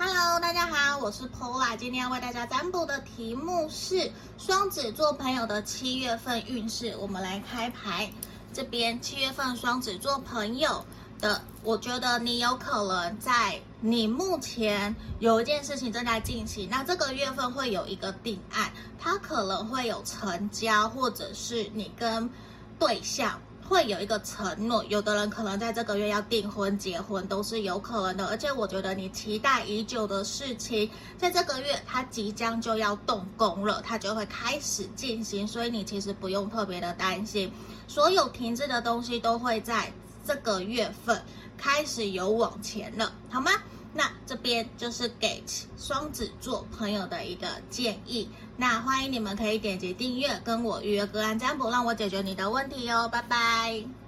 Hello，大家好，我是 Pola，今天要为大家占卜的题目是双子座朋友的七月份运势。我们来开牌，这边七月份双子座朋友的，我觉得你有可能在你目前有一件事情正在进行，那这个月份会有一个定案，它可能会有成交，或者是你跟对象。会有一个承诺，有的人可能在这个月要订婚、结婚都是有可能的。而且我觉得你期待已久的事情，在这个月它即将就要动工了，它就会开始进行。所以你其实不用特别的担心，所有停滞的东西都会在这个月份开始有往前了，好吗？那这边就是给双子座朋友的一个建议。那欢迎你们可以点击订阅，跟我预约个案占卜，让我解决你的问题哦。拜拜。